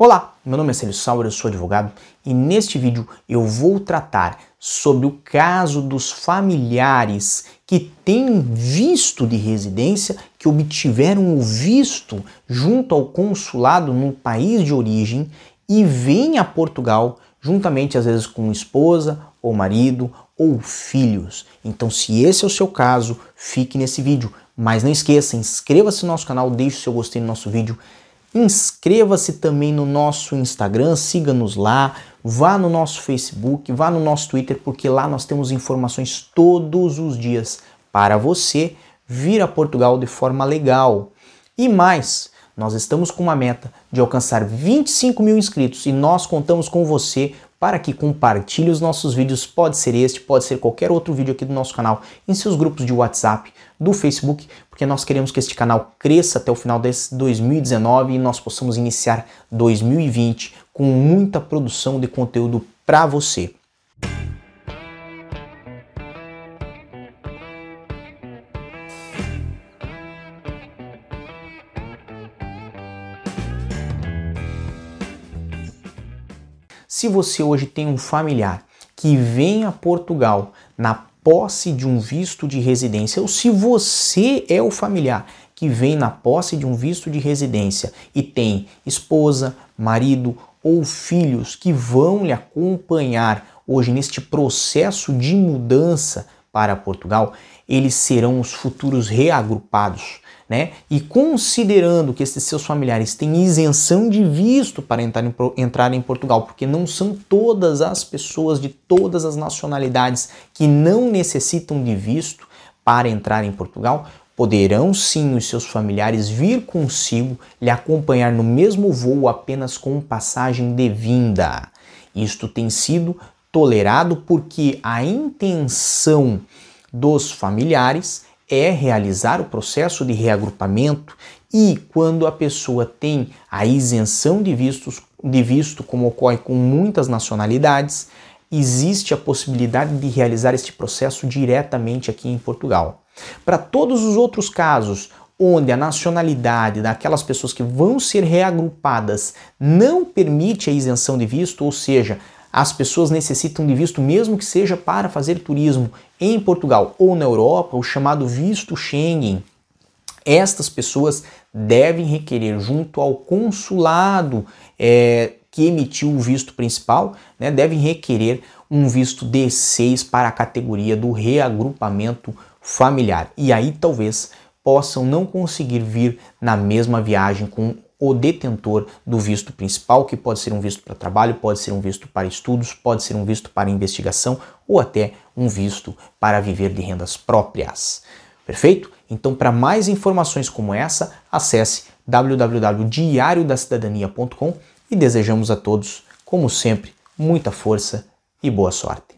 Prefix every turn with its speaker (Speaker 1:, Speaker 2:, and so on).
Speaker 1: Olá, meu nome é Célio Sauer, eu sou advogado e neste vídeo eu vou tratar sobre o caso dos familiares que têm visto de residência, que obtiveram o visto junto ao consulado no país de origem e vêm a Portugal juntamente às vezes com esposa ou marido ou filhos. Então, se esse é o seu caso, fique nesse vídeo. Mas não esqueça, inscreva-se no nosso canal, deixe o seu gostei no nosso vídeo Inscreva-se também no nosso Instagram, siga-nos lá, vá no nosso Facebook, vá no nosso Twitter, porque lá nós temos informações todos os dias para você vir a Portugal de forma legal. E mais, nós estamos com uma meta de alcançar 25 mil inscritos e nós contamos com você para que compartilhe os nossos vídeos. Pode ser este, pode ser qualquer outro vídeo aqui do nosso canal, em seus grupos de WhatsApp, do Facebook, porque nós queremos que este canal cresça até o final desse 2019 e nós possamos iniciar 2020 com muita produção de conteúdo para você. Se você hoje tem um familiar que vem a Portugal na posse de um visto de residência, ou se você é o familiar que vem na posse de um visto de residência e tem esposa, marido ou filhos que vão lhe acompanhar hoje neste processo de mudança para Portugal, eles serão os futuros reagrupados né? E considerando que esses seus familiares têm isenção de visto para entrar em, entrar em Portugal, porque não são todas as pessoas de todas as nacionalidades que não necessitam de visto para entrar em Portugal, poderão sim os seus familiares vir consigo lhe acompanhar no mesmo voo apenas com passagem de vinda. Isto tem sido tolerado porque a intenção dos familiares é realizar o processo de reagrupamento e quando a pessoa tem a isenção de, vistos, de visto, como ocorre com muitas nacionalidades, existe a possibilidade de realizar este processo diretamente aqui em Portugal. Para todos os outros casos onde a nacionalidade daquelas pessoas que vão ser reagrupadas não permite a isenção de visto, ou seja, as pessoas necessitam de visto, mesmo que seja para fazer turismo em Portugal ou na Europa, o chamado visto Schengen. Estas pessoas devem requerer junto ao consulado é, que emitiu o visto principal, né, devem requerer um visto D6 para a categoria do reagrupamento familiar. E aí talvez possam não conseguir vir na mesma viagem com o detentor do visto principal, que pode ser um visto para trabalho, pode ser um visto para estudos, pode ser um visto para investigação ou até um visto para viver de rendas próprias. Perfeito? Então, para mais informações como essa, acesse www.diariodacidadania.com e desejamos a todos, como sempre, muita força e boa sorte.